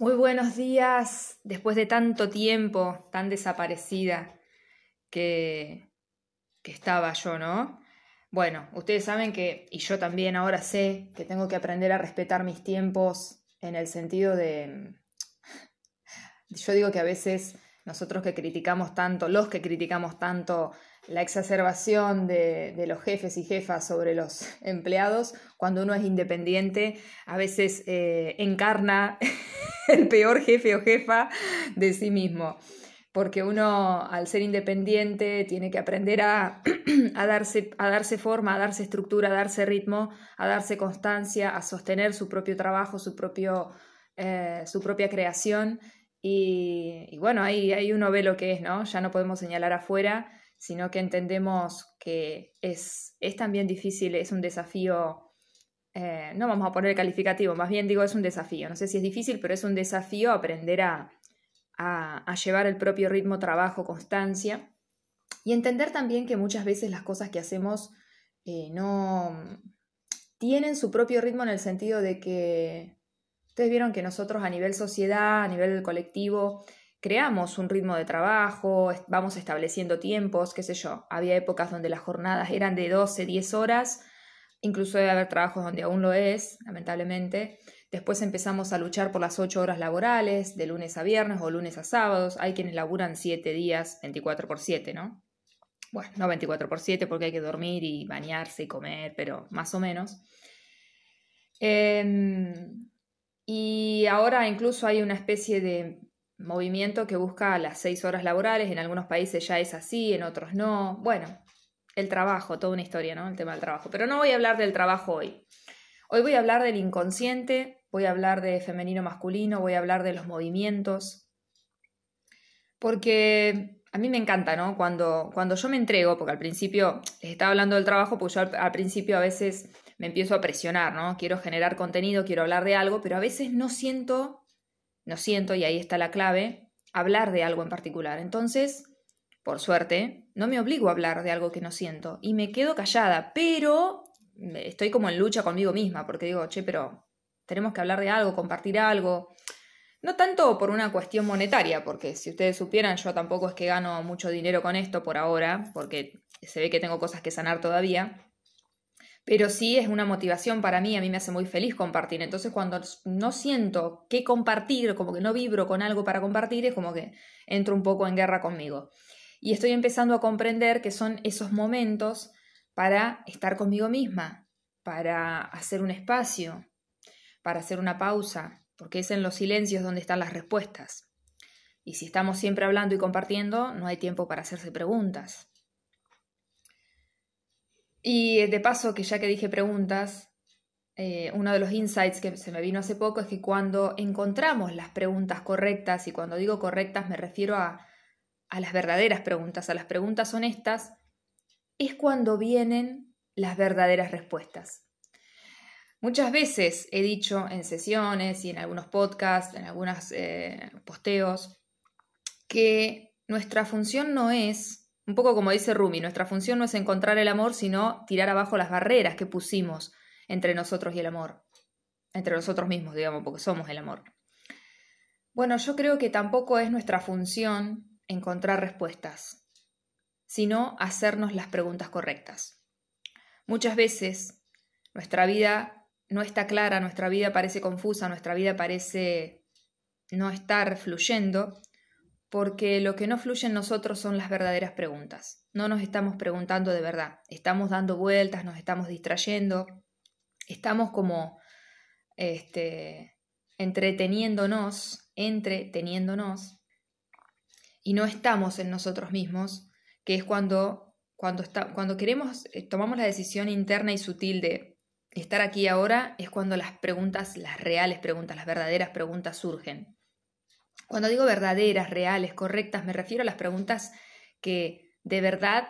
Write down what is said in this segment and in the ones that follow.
Muy buenos días, después de tanto tiempo, tan desaparecida que, que estaba yo, ¿no? Bueno, ustedes saben que, y yo también ahora sé, que tengo que aprender a respetar mis tiempos en el sentido de, yo digo que a veces nosotros que criticamos tanto, los que criticamos tanto la exacerbación de, los jefes y jefas sobre los empleados, cuando uno es independiente, a veces eh, encarna el peor jefe o jefa de sí mismo. Porque uno, al ser independiente, tiene que aprender a, darse, a darse forma, a darse estructura, a darse ritmo, a darse constancia, a sostener su propio trabajo, su, propio, eh, su propia creación. Y, bueno, ahí, ahí uno ve lo que es, ¿no? Ya no podemos señalar afuera sino que entendemos que es, es también difícil, es un desafío, eh, no vamos a poner calificativo, más bien digo es un desafío, no sé si es difícil, pero es un desafío aprender a, a, llevar el propio ritmo, trabajo, constancia. Y entender también que muchas veces las cosas que hacemos eh, no tienen su propio ritmo en el sentido de que ustedes vieron que nosotros a nivel sociedad, a nivel colectivo, creamos un ritmo de trabajo, vamos estableciendo tiempos, qué sé yo. Había épocas donde las jornadas eran de 12, 10 horas, incluso debe haber trabajos donde aún lo es, lamentablemente. Después empezamos a luchar por las 8 horas laborales, de lunes a viernes o lunes a sábados. Hay quienes laburan 7 días, 24 por 7, ¿no? Bueno, no 24 por 7 porque hay que dormir y bañarse y comer, pero más o menos. Em, y ahora incluso hay una especie de movimiento que busca las seis horas laborales, en algunos países ya es así, en otros no. Bueno, el trabajo, toda una historia, ¿no? El tema del trabajo. Pero no voy a hablar del trabajo hoy. Hoy voy a hablar del inconsciente, voy a hablar de femenino masculino, voy a hablar de los movimientos. Porque a mí me encanta, ¿no? Cuando, cuando yo me entrego, porque al principio les estaba hablando del trabajo, pues yo al principio a veces me empiezo a presionar, ¿no? Quiero generar contenido, quiero hablar de algo, pero a veces no siento no siento, y ahí está la clave, hablar de algo en particular. Entonces, por suerte, no me obligo a hablar de algo que no siento y me quedo callada, pero estoy como en lucha conmigo misma, porque digo, che, pero tenemos que hablar de algo, compartir algo. No tanto por una cuestión monetaria, porque si ustedes supieran, yo tampoco es que gano mucho dinero con esto por ahora, porque se ve que tengo cosas que sanar todavía, pero sí es una motivación para mí, a mí me hace muy feliz compartir. Entonces cuando no siento qué compartir, como que no vibro con algo para compartir, es como que entro un poco en guerra conmigo. Y estoy empezando a comprender que son esos momentos para estar conmigo misma, para hacer un espacio, para hacer una pausa, porque es en los silencios donde están las respuestas. Y si estamos siempre hablando y compartiendo, no hay tiempo para hacerse preguntas. Y de paso, que ya que dije preguntas, eh, uno de los insights que se me vino hace poco es que cuando encontramos las preguntas correctas, y cuando digo correctas me refiero a, a las verdaderas preguntas, a las preguntas honestas, es cuando vienen las verdaderas respuestas. Muchas veces he dicho en sesiones y en algunos podcasts, en algunos eh, posteos, que nuestra función no es un poco como dice Rumi, nuestra función no es encontrar el amor, sino tirar abajo las barreras que pusimos entre nosotros y el amor. Entre nosotros mismos, digamos, porque somos el amor. Bueno, yo creo que tampoco es nuestra función encontrar respuestas, sino hacernos las preguntas correctas. Muchas veces nuestra vida no está clara, nuestra vida parece confusa, nuestra vida parece no estar fluyendo porque lo que no fluye en nosotros son las verdaderas preguntas. No nos estamos preguntando de verdad, estamos dando vueltas, nos estamos distrayendo, estamos como este, entreteniéndonos, entreteniéndonos, y no estamos en nosotros mismos, que es cuando, cuando, está, cuando queremos, eh, tomamos la decisión interna y sutil de estar aquí ahora, es cuando las preguntas, las reales preguntas, las verdaderas preguntas surgen. Cuando digo verdaderas, reales, correctas, me refiero a las preguntas que de verdad,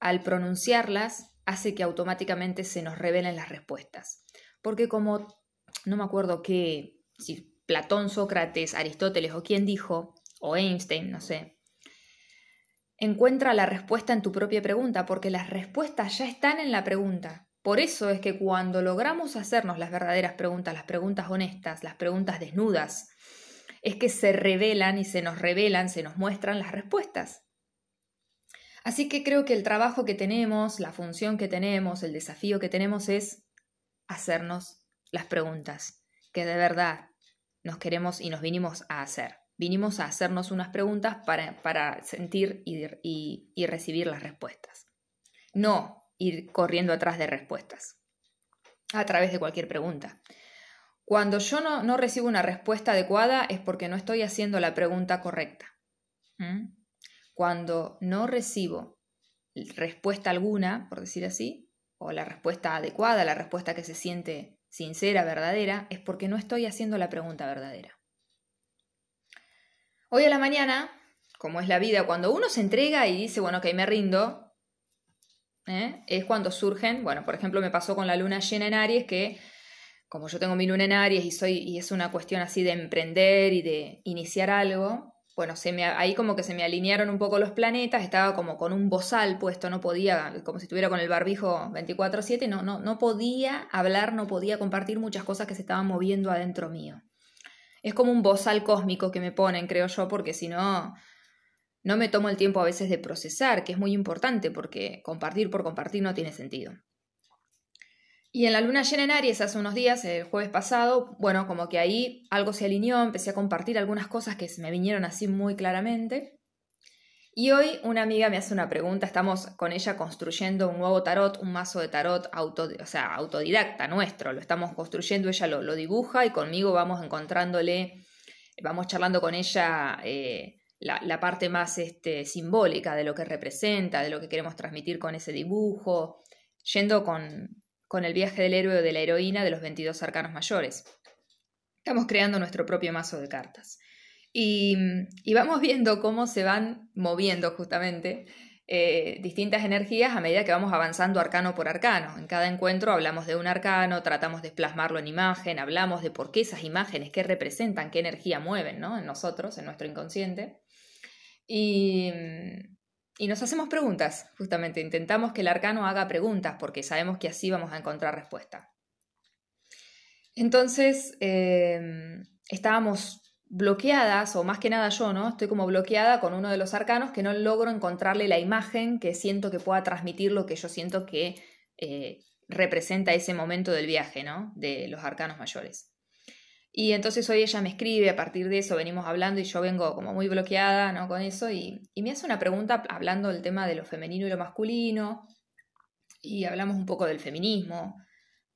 al pronunciarlas, hace que automáticamente se nos revelen las respuestas. Porque como, no me acuerdo qué, si Platón, Sócrates, Aristóteles o quién dijo, o Einstein, no sé, encuentra la respuesta en tu propia pregunta, porque las respuestas ya están en la pregunta. Por eso es que cuando logramos hacernos las verdaderas preguntas, las preguntas honestas, las preguntas desnudas, es que se revelan y se nos revelan, se nos muestran las respuestas. Así que creo que el trabajo que tenemos, la función que tenemos, el desafío que tenemos es hacernos las preguntas que de verdad nos queremos y nos vinimos a hacer. Vinimos a hacernos unas preguntas para, sentir y, y recibir las respuestas. No ir corriendo atrás de respuestas a través de cualquier pregunta. Cuando yo no, recibo una respuesta adecuada es porque no estoy haciendo la pregunta correcta. ¿Mm? Cuando no recibo respuesta alguna, por decir así, o la respuesta adecuada, la respuesta que se siente sincera, verdadera, es porque no estoy haciendo la pregunta verdadera. Hoy a la mañana, como es la vida, cuando uno se entrega y dice, bueno, que me rindo, ¿eh? es cuando surgen, bueno, por ejemplo, me pasó con la luna llena en Aries, que como yo tengo mi luna en Aries y, soy, y es una cuestión así de emprender y de iniciar algo, bueno, se me, ahí como que se me alinearon un poco los planetas, estaba como con un bozal puesto, no podía, como si estuviera con el barbijo 24/7, no, no, no podía hablar, no podía compartir muchas cosas que se estaban moviendo adentro mío. Es como un bozal cósmico que me ponen, creo yo, porque si no, no me tomo el tiempo a veces de procesar, que es muy importante porque compartir por compartir no tiene sentido. Y en la luna llena en Aries hace unos días, el jueves pasado, bueno, como que ahí algo se alineó, empecé a compartir algunas cosas que se me vinieron así muy claramente. Y hoy una amiga me hace una pregunta, estamos con ella construyendo un nuevo tarot, un mazo de tarot auto, o sea, autodidacta nuestro, lo estamos construyendo, ella lo, lo dibuja y conmigo vamos encontrándole, vamos charlando con ella eh, la, parte más este, simbólica de lo que representa, de lo que queremos transmitir con ese dibujo, yendo con, con el viaje del héroe o de la heroína de los 22 arcanos mayores. Estamos creando nuestro propio mazo de cartas. Y, vamos viendo cómo se van moviendo justamente eh, distintas energías a medida que vamos avanzando arcano por arcano. En cada encuentro hablamos de un arcano, tratamos de plasmarlo en imagen, hablamos de por qué esas imágenes, qué representan, qué energía mueven ¿no? en nosotros, en nuestro inconsciente. Y, nos hacemos preguntas, justamente, intentamos que el arcano haga preguntas porque sabemos que así vamos a encontrar respuesta. Entonces, em, estábamos bloqueadas, o más que nada yo, ¿no? Estoy como bloqueada con uno de los arcanos que no logro encontrarle la imagen que siento que pueda transmitir lo que yo siento que eh, representa ese momento del viaje, ¿no? De los arcanos mayores. Y entonces hoy ella me escribe, a partir de eso venimos hablando y yo vengo como muy bloqueada ¿no? con eso y, me hace una pregunta hablando del tema de lo femenino y lo masculino y hablamos un poco del feminismo,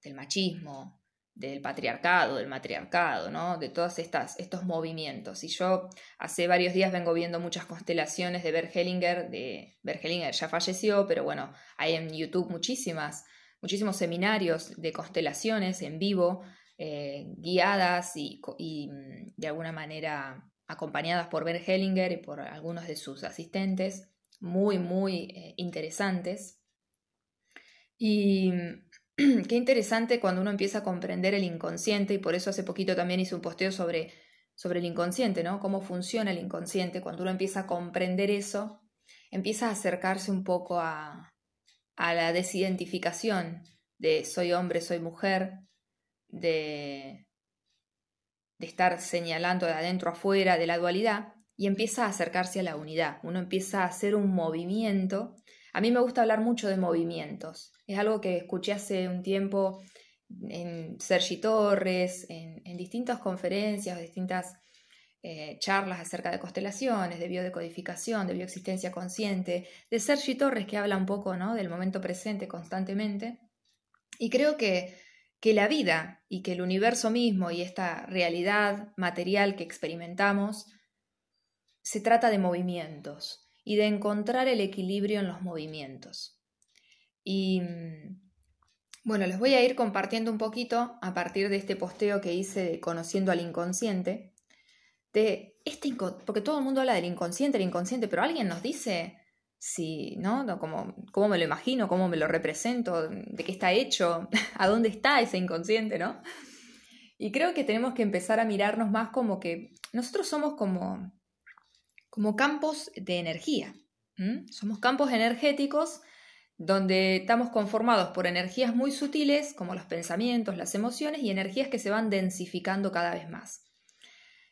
del machismo, del patriarcado, del matriarcado, ¿no? de todos estos movimientos. Y yo hace varios días vengo viendo muchas constelaciones de Bert de ya falleció, pero bueno, hay en YouTube muchísimas, muchísimos seminarios de constelaciones en vivo eh, guiadas y, mm, de alguna manera acompañadas por Bert Hellinger y por algunos de sus asistentes, muy, muy eh, interesantes. Y qué interesante cuando uno empieza a comprender el inconsciente, y por eso hace poquito también hice un posteo sobre, sobre el inconsciente, ¿no? Cómo funciona el inconsciente. Cuando uno empieza a comprender eso, empieza a acercarse un poco a, a la desidentificación de soy hombre, soy mujer, de, de estar señalando de adentro afuera de la dualidad y empieza a acercarse a la unidad. Uno empieza a hacer un movimiento. A mí me gusta hablar mucho de movimientos. Es algo que escuché hace un tiempo en Sergi Torres, en, distintas conferencias, distintas eh, charlas acerca de constelaciones, de biodecodificación, de bioexistencia consciente, de Sergi Torres que habla un poco ¿no? del momento presente constantemente. Y creo que que la vida y que el universo mismo y esta realidad material que experimentamos se trata de movimientos y de encontrar el equilibrio en los movimientos. Y bueno, les voy a ir compartiendo un poquito a partir de este posteo que hice de Conociendo al Inconsciente, de este, porque todo el mundo habla del inconsciente, el inconsciente, pero alguien nos dice si, ¿no? Como, ¿Cómo me lo imagino? ¿Cómo me lo represento? ¿De qué está hecho? ¿A dónde está ese inconsciente, no? Y creo que tenemos que empezar a mirarnos más como que nosotros somos como, como campos de energía. Somos campos energéticos donde estamos conformados por energías muy sutiles, como los pensamientos, las emociones, y energías que se van densificando cada vez más.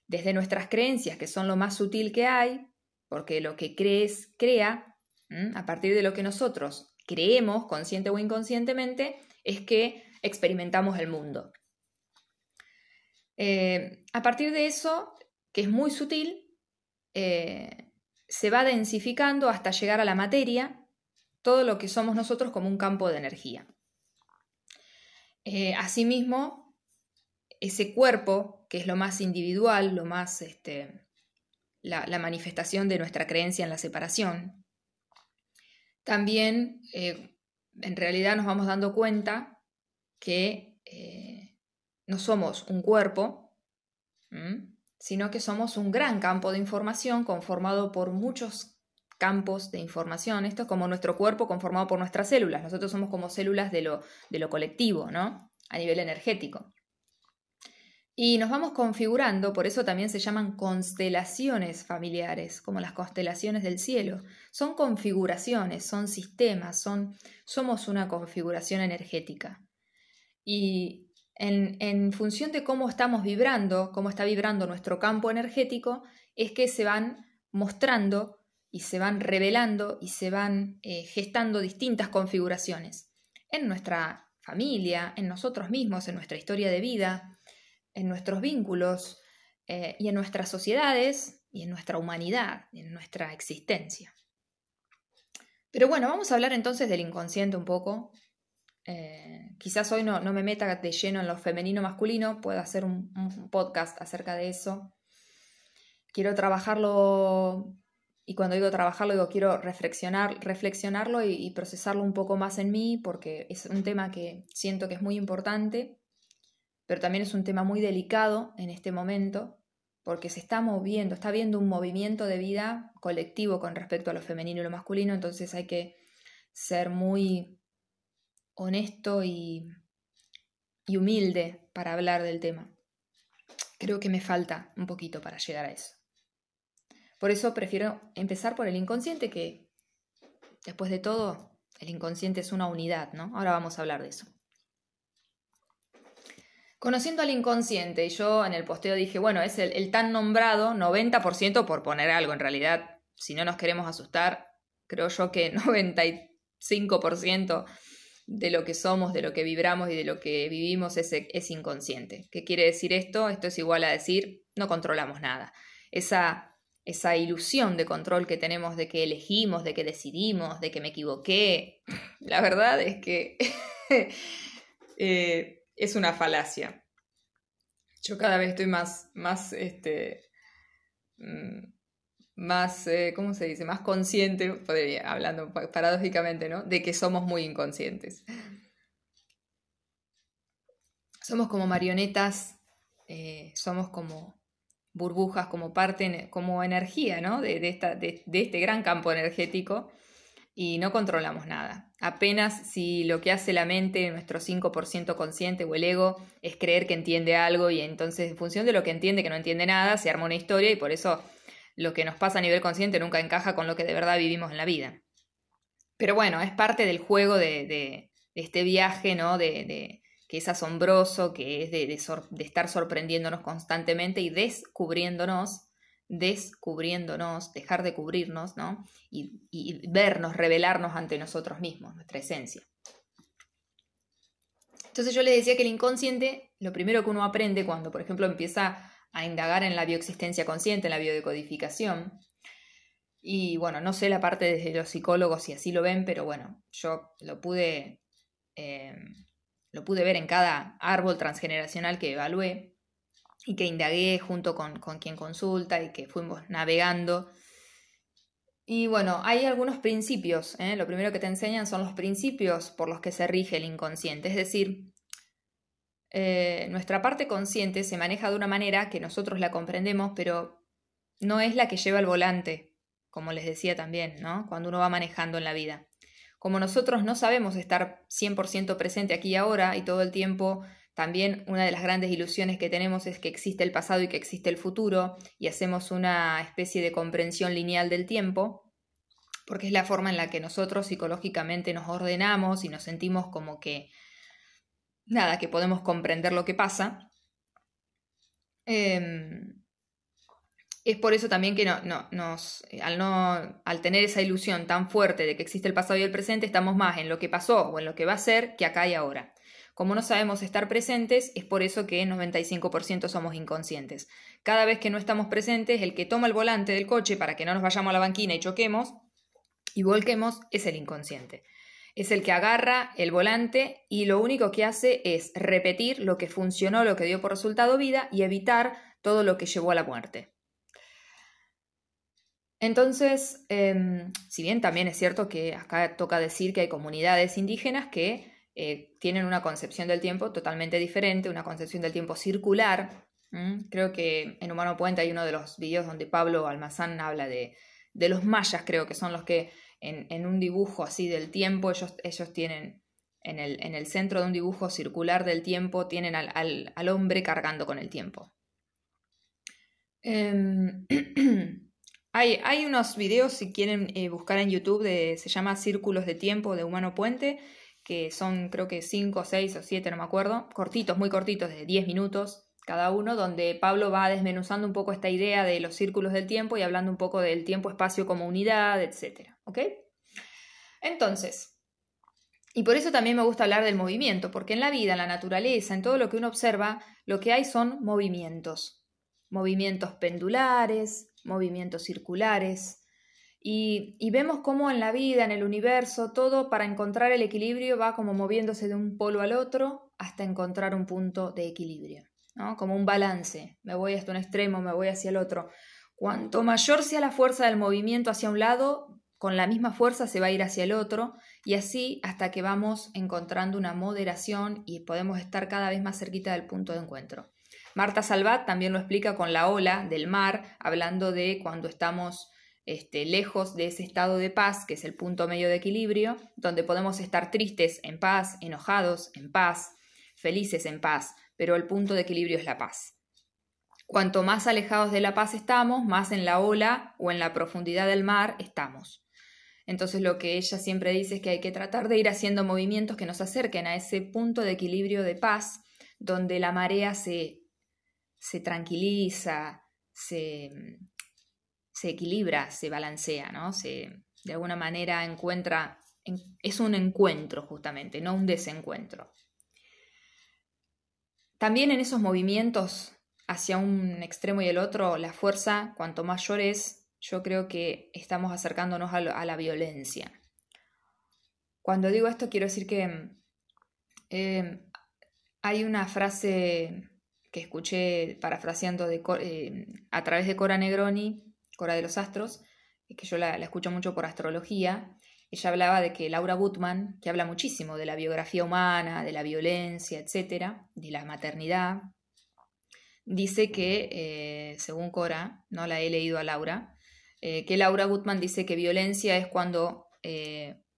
desde nuestras creencias, que son lo más sutil que hay, porque lo que crees crea, a partir de lo que nosotros creemos, consciente o inconscientemente, es que experimentamos el mundo. Eh, a partir de eso, que es muy sutil, eh, se va densificando hasta llegar a la materia, todo lo que somos nosotros como un campo de energía. Eh, asimismo, ese cuerpo, que es lo más individual, lo más este, la, manifestación de nuestra creencia en la separación, también en realidad nos vamos dando cuenta que no somos un cuerpo, sino que somos un gran campo de información conformado por muchos campos de información. Esto es como nuestro cuerpo conformado por nuestras células. Nosotros somos como células de lo, de lo colectivo, ¿no? A nivel energético. Y nos vamos configurando, por eso también se llaman constelaciones familiares, como las constelaciones del cielo. Son configuraciones, son sistemas, son, somos una configuración energética. Y en, función de cómo estamos vibrando, cómo está vibrando nuestro campo energético, es que se van mostrando y se van revelando y se van eh, gestando distintas configuraciones en nuestra familia, en nosotros mismos, en nuestra historia de vida, en nuestros vínculos eh, y en nuestras sociedades y en nuestra humanidad, en nuestra existencia. Pero bueno, vamos a hablar entonces del inconsciente un poco, eh, quizás hoy no, me meta de lleno en lo femenino masculino, puedo hacer un, podcast acerca de eso. Quiero trabajarlo, y cuando digo trabajarlo, digo quiero reflexionar, reflexionarlo y, procesarlo un poco más en mí, porque es un tema que siento que es muy importante, pero también es un tema muy delicado en este momento, porque se está moviendo, está habiendo un movimiento de vida colectivo con respecto a lo femenino y lo masculino, entonces hay que ser muy honesto y, humilde para hablar del tema. Creo que me falta un poquito para llegar a eso. Por eso prefiero empezar por el inconsciente, que después de todo, el inconsciente es una unidad, ¿no? Ahora vamos a hablar de eso. Conociendo al inconsciente, yo en el posteo dije, bueno, es el, el tan nombrado 90% por poner algo. En realidad, si no nos queremos asustar, creo yo que 95% de lo que somos, de lo que vibramos y de lo que vivimos es, es inconsciente. ¿Qué quiere decir esto? Esto es igual a decir no controlamos nada. Esa, esa ilusión de control que tenemos de que elegimos, de que decidimos, de que me equivoqué, la verdad es que eh, es una falacia. Yo cada vez estoy más, más este, mm, más, eh, ¿cómo se dice? Más consciente, podría, hablando paradójicamente, ¿no? De que somos muy inconscientes. Somos como marionetas, eh, somos como burbujas, como parte, como energía, ¿no? De, esta, de, este gran campo energético y no controlamos nada. Apenas si lo que hace la mente, nuestro 5% consciente o el ego, es creer que entiende algo y entonces en función de lo que entiende, que no entiende nada, se arma una historia y por eso lo que nos pasa a nivel consciente nunca encaja con lo que de verdad vivimos en la vida. Pero bueno, es parte del juego de, este viaje, ¿no? De, que es asombroso, que es de, estar sorprendiéndonos constantemente y descubriéndonos, descubriéndonos, dejar de cubrirnos, ¿no? Y, vernos, revelarnos ante nosotros mismos, nuestra esencia. Entonces yo les decía que el inconsciente, lo primero que uno aprende cuando, por ejemplo, empieza a indagar en la bioexistencia consciente, en la biodecodificación. Y bueno, no sé la parte de los psicólogos si así lo ven, pero bueno, yo lo pude, eh, lo pude ver en cada árbol transgeneracional que evalué y que indagué junto con, quien consulta y que fuimos navegando. Y bueno, hay algunos principios. ¿eh? Lo primero que te enseñan son los principios por los que se rige el inconsciente. Es decir, eh, nuestra parte consciente se maneja de una manera que nosotros la comprendemos, pero no es la que lleva el volante, como les decía también, ¿no? Cuando uno va manejando en la vida. Como nosotros no sabemos estar 100% presente aquí y ahora y todo el tiempo, también una de las grandes ilusiones que tenemos es que existe el pasado y que existe el futuro y hacemos una especie de comprensión lineal del tiempo, porque es la forma en la que nosotros psicológicamente nos ordenamos y nos sentimos como que nada, que podemos comprender lo que pasa. Em, Es por eso también que no, no, nos, al, no, al tener esa ilusión tan fuerte de que existe el pasado y el presente, estamos más en lo que pasó o en lo que va a ser que acá y ahora. Como no sabemos estar presentes, es por eso que 95% somos inconscientes. Cada vez que no estamos presentes, el que toma el volante del coche para que no nos vayamos a la banquina y choquemos y volquemos es el inconsciente. Es el que agarra el volante y lo único que hace es repetir lo que funcionó, lo que dio por resultado vida y evitar todo lo que llevó a la muerte. Entonces, em, si bien también es cierto que acá toca decir que hay comunidades indígenas que eh, tienen una concepción del tiempo totalmente diferente, una concepción del tiempo circular. Creo que en Humano Puente hay uno de los videos donde Pablo Almazán habla de, los mayas, creo que son los que en, un dibujo así del tiempo, ellos, ellos tienen en el, en el, centro de un dibujo circular del tiempo, tienen al, al hombre cargando con el tiempo. Em, Hay, unos videos, si quieren eh, buscar en YouTube, de, se llama Círculos de Tiempo de Humano Puente, que son creo que 5, 6 o 7, no me acuerdo, cortitos, muy cortitos, de 10 minutos cada uno, donde Pablo va desmenuzando un poco esta idea de los círculos del tiempo y hablando un poco del tiempo-espacio como unidad, etc. ¿Ok? Entonces, y por eso también me gusta hablar del movimiento, porque en la vida, en la naturaleza, en todo lo que uno observa, lo que hay son movimientos. Movimientos pendulares, movimientos circulares. Y, vemos cómo en la vida, en el universo, todo para encontrar el equilibrio va como moviéndose de un polo al otro hasta encontrar un punto de equilibrio, como un balance. Me voy hasta un extremo, me voy hacia el otro. Cuanto mayor sea la fuerza del movimiento hacia un lado, con la misma fuerza se va a ir hacia el otro y así hasta que vamos encontrando una moderación y podemos estar cada vez más cerquita del punto de encuentro. Marta Salvat también lo explica con la ola del mar, hablando de cuando estamos este, lejos de ese estado de paz, que es el punto medio de equilibrio, donde podemos estar tristes en paz, enojados en paz, felices en paz, pero el punto de equilibrio es la paz. Cuanto más alejados de la paz estamos, más en la ola o en la profundidad del mar estamos. Entonces lo que ella siempre dice es que hay que tratar de ir haciendo movimientos que nos acerquen a ese punto de equilibrio de paz, donde la marea se se tranquiliza, se, se equilibra, se balancea, ¿no? Se, de alguna manera encuentra, es un encuentro justamente, no un desencuentro. También en esos movimientos hacia un extremo y el otro, la fuerza, cuanto mayor es, yo creo que estamos acercándonos a, la violencia. Cuando digo esto, quiero decir que eh, hay una frase que escuché parafraseando eh, a través de Cora Negroni, Cora de los Astros, que yo la, escucho mucho por astrología, ella hablaba de que Laura Gutman, que habla muchísimo de la biografía humana, de la violencia, etcétera, de la maternidad, dice que, eh, según Cora, no la he leído a Laura, eh, que Laura Gutman dice que violencia es cuando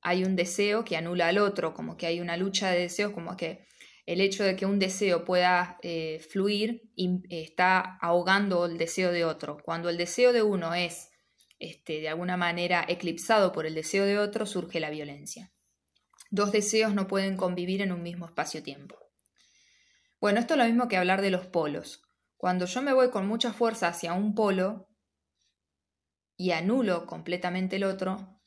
hay un deseo que anula al otro, como que hay una lucha de deseos, como que el hecho de que un deseo pueda eh, fluir está ahogando el deseo de otro. Cuando el deseo de uno es este, de alguna manera eclipsado por el deseo de otro, surge la violencia. Dos deseos no pueden convivir en un mismo espacio-tiempo. Bueno, esto es lo mismo que hablar de los polos. Cuando yo me voy con mucha fuerza hacia un polo y anulo completamente el otro,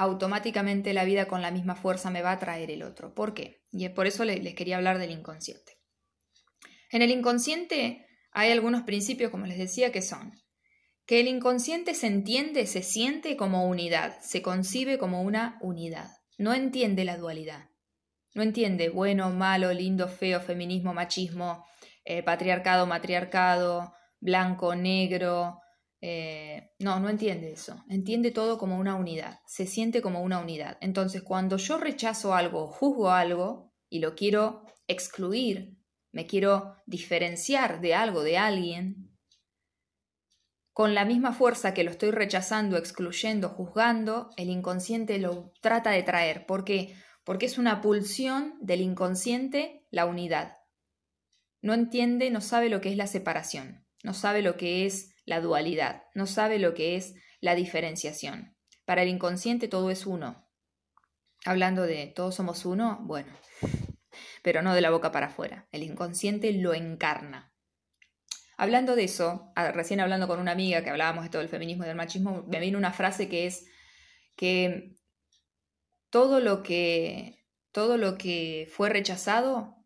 automáticamente la vida con la misma fuerza me va a traer el otro. ¿Por qué? Y por eso les, quería hablar del inconsciente. En el inconsciente hay algunos principios, como les decía, que son que el inconsciente se entiende, se siente como unidad, se concibe como una unidad, no entiende la dualidad, no entiende bueno, malo, lindo, feo, feminismo, machismo, eh, patriarcado, matriarcado, blanco, negro, eh, no, no entiende eso. Entiende todo como una unidad. Se siente como una unidad. Entonces, cuando yo rechazo algo, juzgo algo y lo quiero excluir, me quiero diferenciar de algo, de alguien, con la misma fuerza que lo estoy rechazando, excluyendo, juzgando, el inconsciente lo trata de traer. ¿Por qué? Porque es una pulsión del inconsciente la unidad. No entiende, no sabe lo que es la separación, no sabe lo que es la dualidad, no sabe lo que es la diferenciación. Para el inconsciente todo es uno. Hablando de todos somos uno, bueno, pero no de la boca para afuera. El inconsciente lo encarna. Hablando de eso, recién hablando con una amiga que hablábamos de todo el feminismo y del machismo, me vino una frase que es que todo lo que, todo lo que fue rechazado,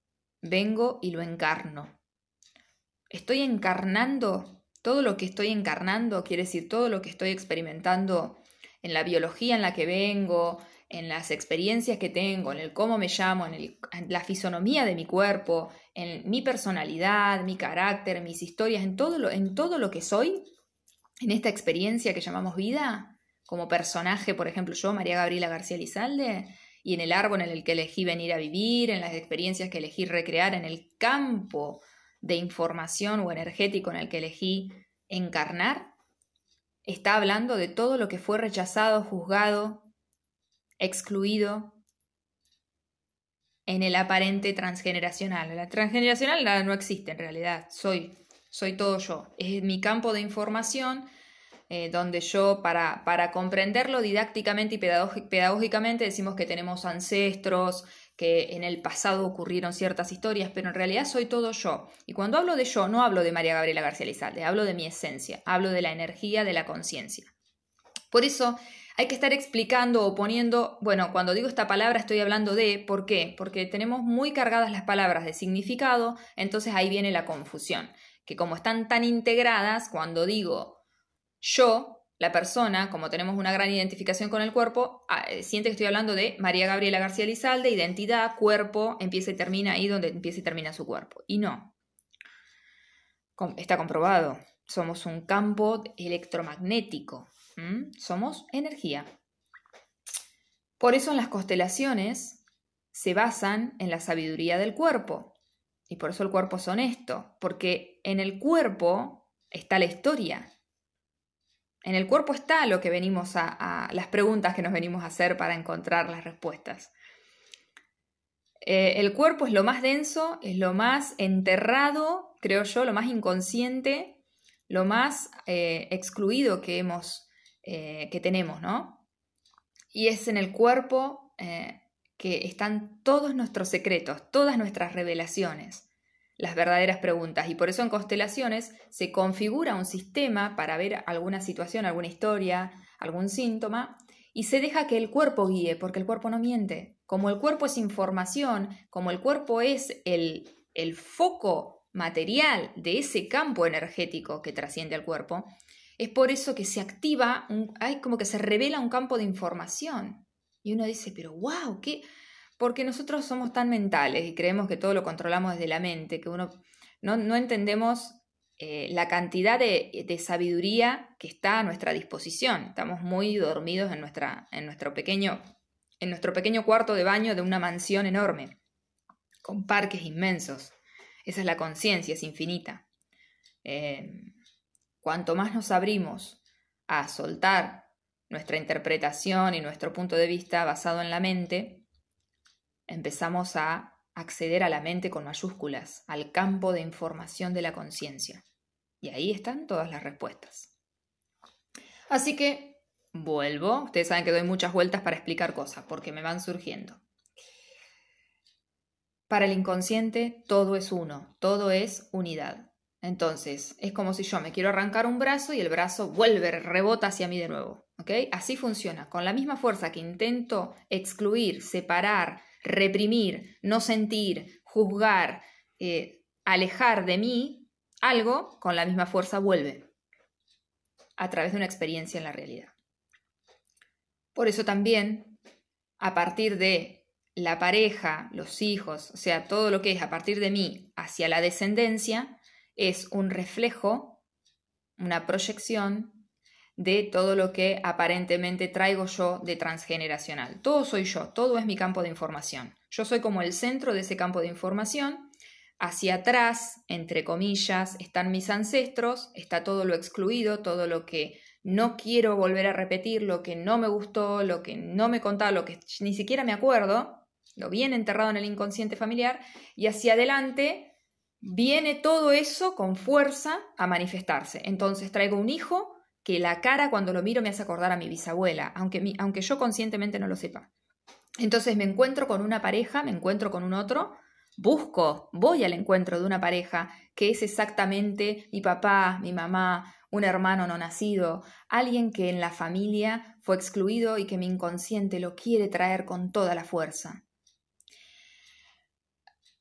vengo y lo encarno. Estoy encarnando todo lo que estoy encarnando, quiere decir todo lo que estoy experimentando en la biología en la que vengo, en las experiencias que tengo, en el cómo me llamo, en, la fisonomía de mi cuerpo, en mi personalidad, mi carácter, mis historias, en todo, lo, en todo lo que soy, en esta experiencia que llamamos vida, como personaje, por ejemplo, yo, María Gabriela García Lizalde, y en el árbol en el que elegí venir a vivir, en las experiencias que elegí recrear, en el campo de información o energético en el que elegí encarnar, está hablando de todo lo que fue rechazado, juzgado, excluido en el aparente transgeneracional. La transgeneracional no existe en realidad, soy, soy todo yo. Es mi campo de información eh, donde yo, para, para comprenderlo didácticamente y pedagógicamente, decimos que tenemos ancestros, que en el pasado ocurrieron ciertas historias, pero en realidad soy todo yo. Y cuando hablo de yo, no hablo de María Gabriela García Lizalde, hablo de mi esencia, hablo de la energía de la conciencia. Por eso hay que estar explicando o poniendo, bueno, cuando digo esta palabra estoy hablando de, ¿por qué? Porque tenemos muy cargadas las palabras de significado, entonces ahí viene la confusión, que como están tan integradas, cuando digo yo, la persona, como tenemos una gran identificación con el cuerpo, ah, eh, siente que estoy hablando de María Gabriela García Lizalde, identidad, cuerpo, empieza y termina ahí donde empieza y termina su cuerpo. Y no. Está comprobado. Somos un campo electromagnético. Somos energía. Por eso en las constelaciones se basan en la sabiduría del cuerpo. Y por eso el cuerpo es honesto, porque en el cuerpo está la historia. En el cuerpo está lo que venimos a, las preguntas que nos venimos a hacer para encontrar las respuestas. Eh, el cuerpo es lo más denso, es lo más enterrado, creo yo, lo más inconsciente, lo más eh, excluido que hemos eh, que tenemos, ¿no? Y es en el cuerpo que están todos nuestros secretos, todas nuestras revelaciones, las verdaderas preguntas. Y por eso en constelaciones se configura un sistema para ver alguna situación, alguna historia, algún síntoma, y se deja que el cuerpo guíe, porque el cuerpo no miente. Como el cuerpo es información, como el cuerpo es el, el foco material de ese campo energético que trasciende al cuerpo, es por eso que se activa, hay como que se revela un campo de información. Y uno dice, pero wow, ¿qué? Porque nosotros somos tan mentales y creemos que todo lo controlamos desde la mente, que uno no, entendemos eh, la cantidad de, de, sabiduría que está a nuestra disposición. Estamos muy dormidos en, nuestra, en, nuestro pequeño, en nuestro pequeño cuarto de baño de una mansión enorme, con parques inmensos. Esa es la conciencia, es infinita. Eh, Cuanto más nos abrimos a soltar nuestra interpretación y nuestro punto de vista basado en la mente, empezamos a acceder a la mente con mayúsculas, al campo de información de la conciencia. Y ahí están todas las respuestas. Así que vuelvo, ustedes saben que doy muchas vueltas para explicar cosas, porque me van surgiendo. Para el inconsciente todo es uno, todo es unidad. Entonces, es como si yo me quiero arrancar un brazo y el brazo vuelve, rebota hacia mí de nuevo. Así funciona. Con la misma fuerza que intento excluir, separar, reprimir, no sentir, juzgar, eh, alejar de mí algo, con la misma fuerza vuelve a través de una experiencia en la realidad. Por eso también, a partir de la pareja, los hijos, o sea, todo lo que es a partir de mí hacia la descendencia, es un reflejo, una proyección de todo lo que aparentemente traigo yo de transgeneracional. Todo soy yo, todo es mi campo de información. Yo soy como el centro de ese campo de información. Hacia atrás, entre comillas, están mis ancestros, está todo lo excluido, todo lo que no quiero volver a repetir, lo que no me gustó, lo que no me contaba, lo que ni siquiera me acuerdo, lo bien enterrado en el inconsciente familiar, y hacia adelante viene todo eso con fuerza a manifestarse. Entonces traigo un hijo que la cara cuando lo miro me hace acordar a mi bisabuela, aunque, aunque yo conscientemente no lo sepa. Entonces me encuentro con una pareja, me encuentro con un otro, busco, voy al encuentro de una pareja que es exactamente mi papá, mi mamá, un hermano no nacido, alguien que en la familia fue excluido y que mi inconsciente lo quiere traer con toda la fuerza.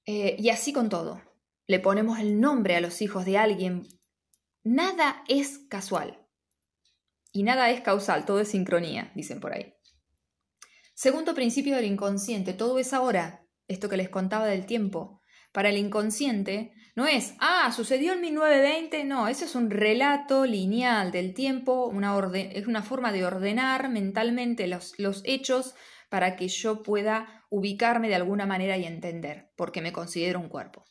Eh, y así con todo. Le ponemos el nombre a los hijos de alguien. Nada es casual. Y nada es causal, todo es sincronía, dicen por ahí. Segundo principio del inconsciente, todo es ahora, esto que les contaba del tiempo. Para el inconsciente no es, ah, sucedió en 1920, no, eso es un relato lineal del tiempo, una es una forma de ordenar mentalmente los, los hechos para que yo pueda ubicarme de alguna manera y entender, porque me considero un cuerpo.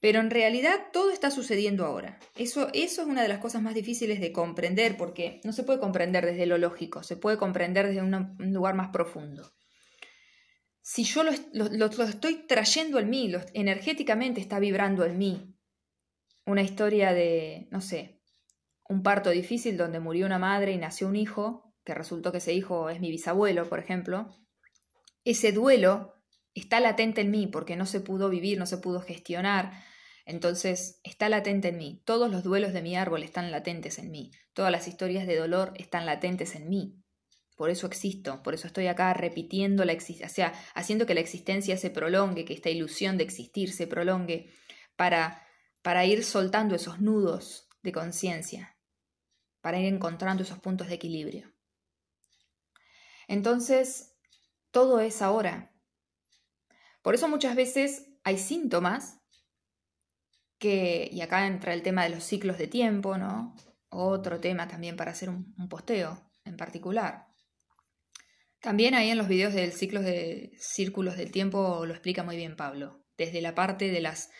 Pero en realidad todo está sucediendo ahora. Eso, eso es una de las cosas más difíciles de comprender porque no se puede comprender desde lo lógico, se puede comprender desde un lugar más profundo. Si yo lo, lo, estoy trayendo en mí, energéticamente está vibrando en mí. Una historia de, no sé, un parto difícil donde murió una madre y nació un hijo, que resultó que ese hijo es mi bisabuelo, por ejemplo. Ese duelo está latente en mí porque no se pudo vivir, no se pudo gestionar, entonces, está latente en mí. Todos los duelos de mi árbol están latentes en mí. Todas las historias de dolor están latentes en mí. Por eso existo, por eso estoy acá repitiendo la existencia, o sea, haciendo que la existencia se prolongue, que esta ilusión de existir se prolongue, para, para ir soltando esos nudos de conciencia, para ir encontrando esos puntos de equilibrio. Entonces, todo es ahora. Por eso muchas veces hay síntomas que, y acá entra el tema de los ciclos de tiempo, ¿no? Otro tema también para hacer un, posteo en particular. También ahí en los videos del ciclo de círculos del tiempo lo explica muy bien Pablo, desde la parte de las,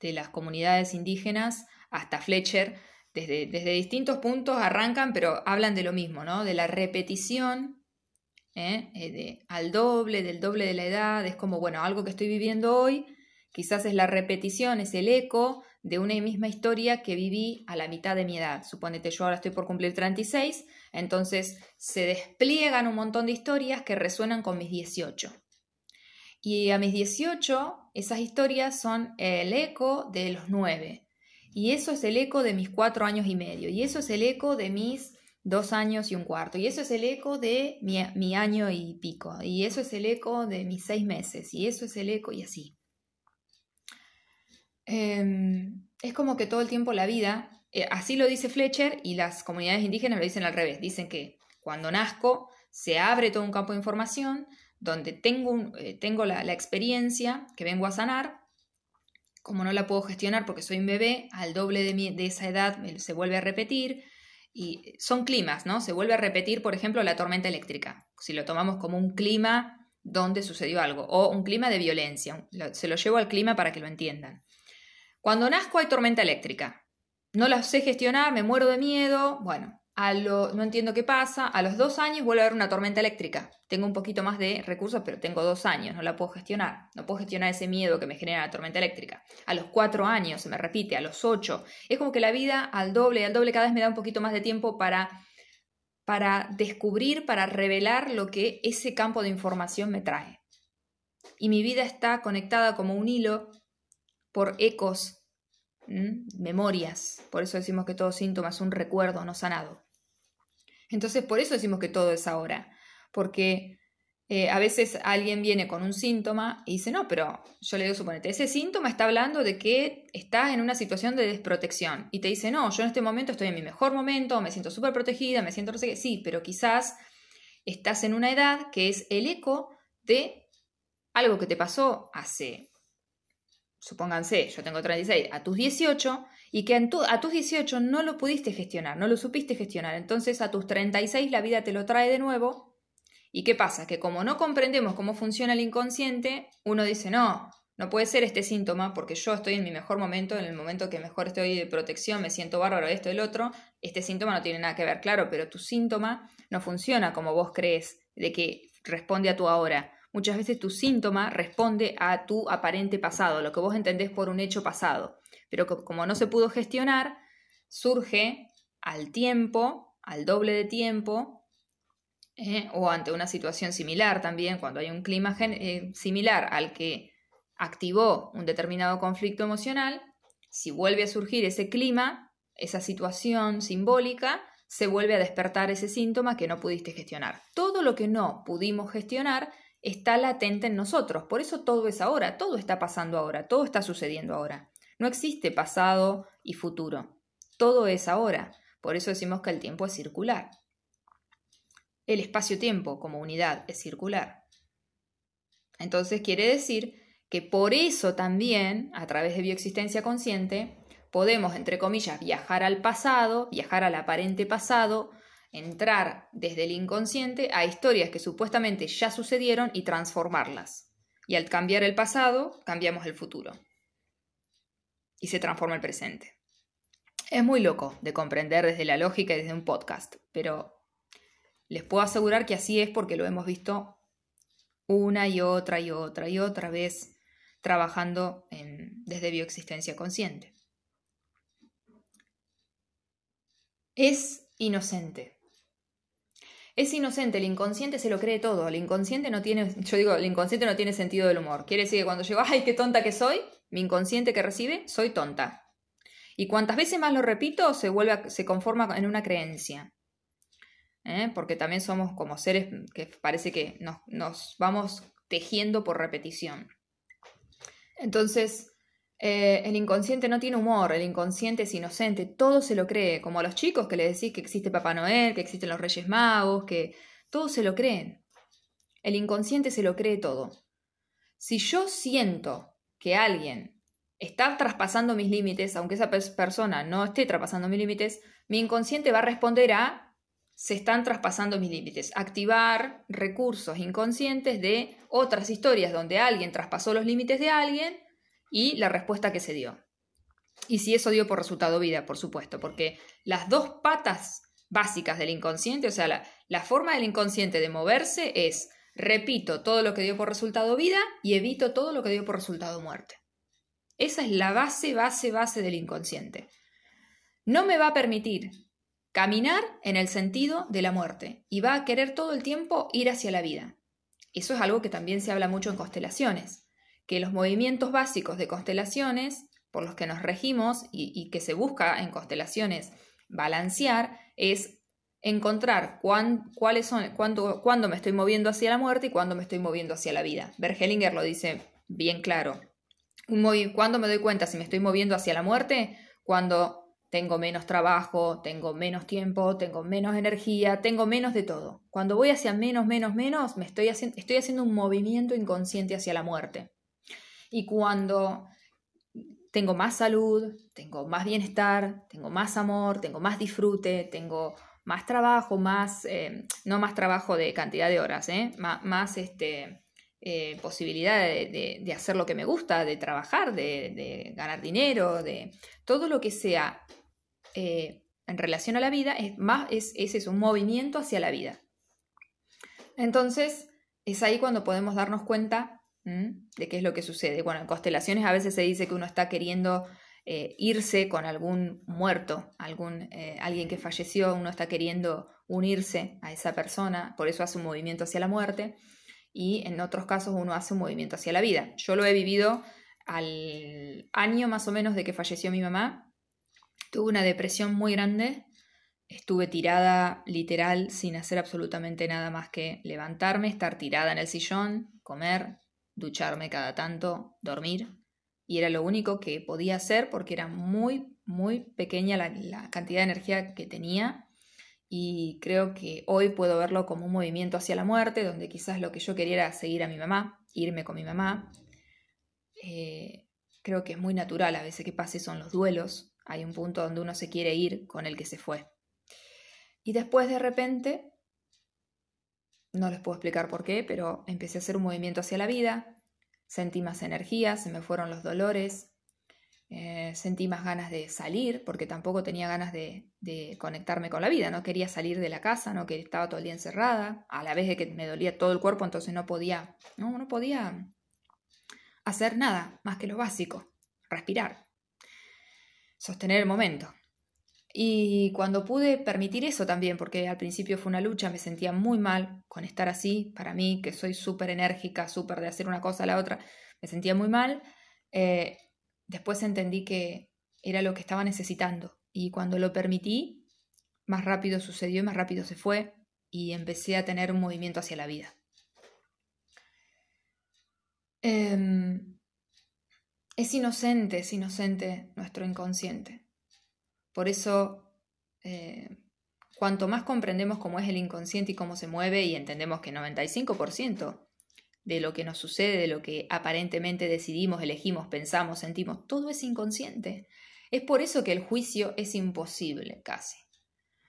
de las comunidades indígenas hasta Fletcher, desde, desde, distintos puntos arrancan, pero hablan de lo mismo, ¿no? De la repetición ¿eh? Eh, de, al doble, del doble de la edad, es como, bueno, algo que estoy viviendo hoy, quizás es la repetición, es el eco de una misma historia que viví a la mitad de mi edad. Suponete, yo ahora estoy por cumplir 36, entonces se despliegan un montón de historias que resuenan con mis 18. Y a mis 18, esas historias son el eco de los 9. Y eso es el eco de mis 4 años y medio. Y eso es el eco de mis 2 años y un cuarto. Y eso es el eco de mi, año y pico. Y eso es el eco de mis 6 meses. Y eso es el eco y así. Em, es como que todo el tiempo la vida, eh, así lo dice Fletcher y las comunidades indígenas lo dicen al revés, dicen que cuando nazco se abre todo un campo de información donde tengo, eh, tengo la, experiencia que vengo a sanar, como no la puedo gestionar porque soy un bebé, al doble de, de esa edad se vuelve a repetir, y son climas, ¿no? Se vuelve a repetir, por ejemplo, la tormenta eléctrica, si lo tomamos como un clima donde sucedió algo, o un clima de violencia, se lo llevo al clima para que lo entiendan. Cuando nazco hay tormenta eléctrica. No la sé gestionar, me muero de miedo. Bueno, a lo, no entiendo qué pasa. A los dos años vuelve a haber una tormenta eléctrica. Tengo un poquito más de recursos, pero tengo dos años, no la puedo gestionar. No puedo gestionar ese miedo que me genera la tormenta eléctrica. A los cuatro años se me repite, a los ocho. Es como que la vida al doble, al doble cada vez me da un poquito más de tiempo para, para descubrir, para revelar lo que ese campo de información me trae. Y mi vida está conectada como un hilo por ecos, memorias. Por eso decimos que todo síntoma es un recuerdo no sanado. Entonces, por eso decimos que todo es ahora. Porque eh, a veces alguien viene con un síntoma y dice, no, pero yo le digo, suponete, ese síntoma está hablando de que estás en una situación de desprotección. Y te dice, no, yo en este momento estoy en mi mejor momento, me siento súper protegida, me siento no sé qué. Sí, pero quizás estás en una edad que es el eco de algo que te pasó hace supónganse, yo tengo 36, a tus 18, y que a tus 18 no lo pudiste gestionar, no lo supiste gestionar. Entonces a tus 36 la vida te lo trae de nuevo. ¿Y qué pasa? Que como no comprendemos cómo funciona el inconsciente, uno dice, no, no puede ser este síntoma porque yo estoy en mi mejor momento, en el momento que mejor estoy de protección, me siento bárbaro, esto el otro. Este síntoma no tiene nada que ver, claro, pero tu síntoma no funciona como vos crees, de que responde a tu ahora Muchas veces tu síntoma responde a tu aparente pasado, lo que vos entendés por un hecho pasado. Pero como no se pudo gestionar, surge al tiempo, al doble de tiempo, eh, o ante una situación similar también, cuando hay un clima eh, similar al que activó un determinado conflicto emocional, Si vuelve a surgir ese clima, esa situación simbólica, se vuelve a despertar ese síntoma que no pudiste gestionar. Todo lo que no pudimos gestionar está latente en nosotros. Por eso todo es ahora, todo está pasando ahora, todo está sucediendo ahora. No existe pasado y futuro. Todo es ahora. Por eso decimos que el tiempo es circular. El espacio-tiempo como unidad es circular. Entonces quiere decir que por eso también, a través de bioexistencia consciente, podemos, entre comillas, viajar al pasado, viajar al aparente pasado, entrar desde el inconsciente a historias que supuestamente ya sucedieron y transformarlas. Y al cambiar el pasado, cambiamos el futuro. Y se transforma el presente. Es muy loco de comprender desde la lógica y desde un podcast, pero les puedo asegurar que así es porque lo hemos visto una y otra y otra y otra vez trabajando desde bioexistencia consciente. Es inocente. Es inocente, el inconsciente se lo cree todo. El inconsciente no tiene, yo digo, el inconsciente no tiene sentido del humor. Quiere decir que cuando llego, ay, qué tonta que soy, mi inconsciente que recibe, soy tonta. Y cuantas veces más lo repito, se vuelve, se conforma en una creencia. ¿Eh? Porque también somos como seres que parece que nos vamos tejiendo por repetición. Entonces, eh, el inconsciente no tiene humor, el inconsciente es inocente, todo se lo cree, como a los chicos que le decís que existe Papá Noel, que existen los Reyes Magos, que todos se lo creen. El inconsciente se lo cree todo. Si yo siento que alguien está traspasando mis límites, aunque esa persona no esté traspasando mis límites, mi inconsciente va a responder a se están traspasando mis límites. Activar recursos inconscientes de otras historias donde alguien traspasó los límites de alguien y la respuesta que se dio. Y si eso dio por resultado vida, por supuesto, porque las dos patas básicas del inconsciente, o sea, la, la forma del inconsciente de moverse es repito todo lo que dio por resultado vida y evito todo lo que dio por resultado muerte. Esa es la base, base, base del inconsciente. No me va a permitir Caminar en el sentido de la muerte y va a querer todo el tiempo ir hacia la vida. Eso es algo que también se habla mucho en constelaciones, que los movimientos básicos de constelaciones por los que nos regimos y, que se busca en constelaciones balancear es encontrar cuáles son, cuándo, cuándo, me estoy moviendo hacia la muerte y cuándo me estoy moviendo hacia la vida. Bergelinger lo dice bien claro. ¿Cuándo me doy cuenta si me estoy moviendo hacia la muerte? Cuando tengo menos trabajo, tengo menos tiempo, tengo menos energía, tengo menos de todo. Cuando voy hacia menos, menos, menos, me estoy, estoy haciendo un movimiento inconsciente hacia la muerte. Y cuando tengo más salud, tengo más bienestar, tengo más amor, tengo más disfrute, tengo más trabajo, más, eh, no más trabajo de cantidad de horas, ¿eh? más, este, eh, posibilidad de, hacer lo que me gusta, de trabajar, de, ganar dinero, de todo lo que sea en relación a la vida es más, es, es un movimiento hacia la vida. Entonces, es ahí cuando podemos darnos cuenta de qué es lo que sucede. Bueno, en constelaciones a veces se dice que uno está queriendo eh, irse con algún muerto, algún, eh, alguien que falleció, uno está queriendo unirse a esa persona, por eso hace un movimiento hacia la muerte, y en otros casos uno hace un movimiento hacia la vida. Yo lo he vivido al año más o menos de que falleció mi mamá, Tuve una depresión muy grande, estuve tirada literal sin hacer absolutamente nada más que levantarme, estar tirada en el sillón, comer, ducharme cada tanto, dormir. Y era lo único que podía hacer porque era muy, muy pequeña la, cantidad de energía que tenía. Y creo que hoy puedo verlo como un movimiento hacia la muerte, donde quizás lo que yo quería era seguir a mi mamá, irme con mi mamá. Eh, creo que es muy natural a veces que pase son los duelos, hay un punto donde uno se quiere ir con el que se fue. Y después de repente, no les puedo explicar por qué, pero empecé a hacer un movimiento hacia la vida, sentí más energía, se me fueron los dolores, eh, sentí más ganas de salir, porque tampoco tenía ganas de, conectarme con la vida, no quería salir de la casa, no que estaba todo el día encerrada, a la vez de que me dolía todo el cuerpo, entonces no podía, no, no podía hacer nada más que lo básico, respirar sostener el momento. Y cuando pude permitir eso también, porque al principio fue una lucha, me sentía muy mal con estar así, para mí, que soy súper enérgica, súper de hacer una cosa a la otra, me sentía muy mal. Eh, después entendí que era lo que estaba necesitando. Y cuando lo permití, más rápido sucedió y más rápido se fue y empecé a tener un movimiento hacia la vida. Em, es inocente, es inocente nuestro inconsciente. Por eso, eh, cuanto más comprendemos cómo es el inconsciente y cómo se mueve y entendemos que 95% de lo que nos sucede, de lo que aparentemente decidimos, elegimos, pensamos, sentimos, todo es inconsciente. Es por eso que el juicio es imposible casi.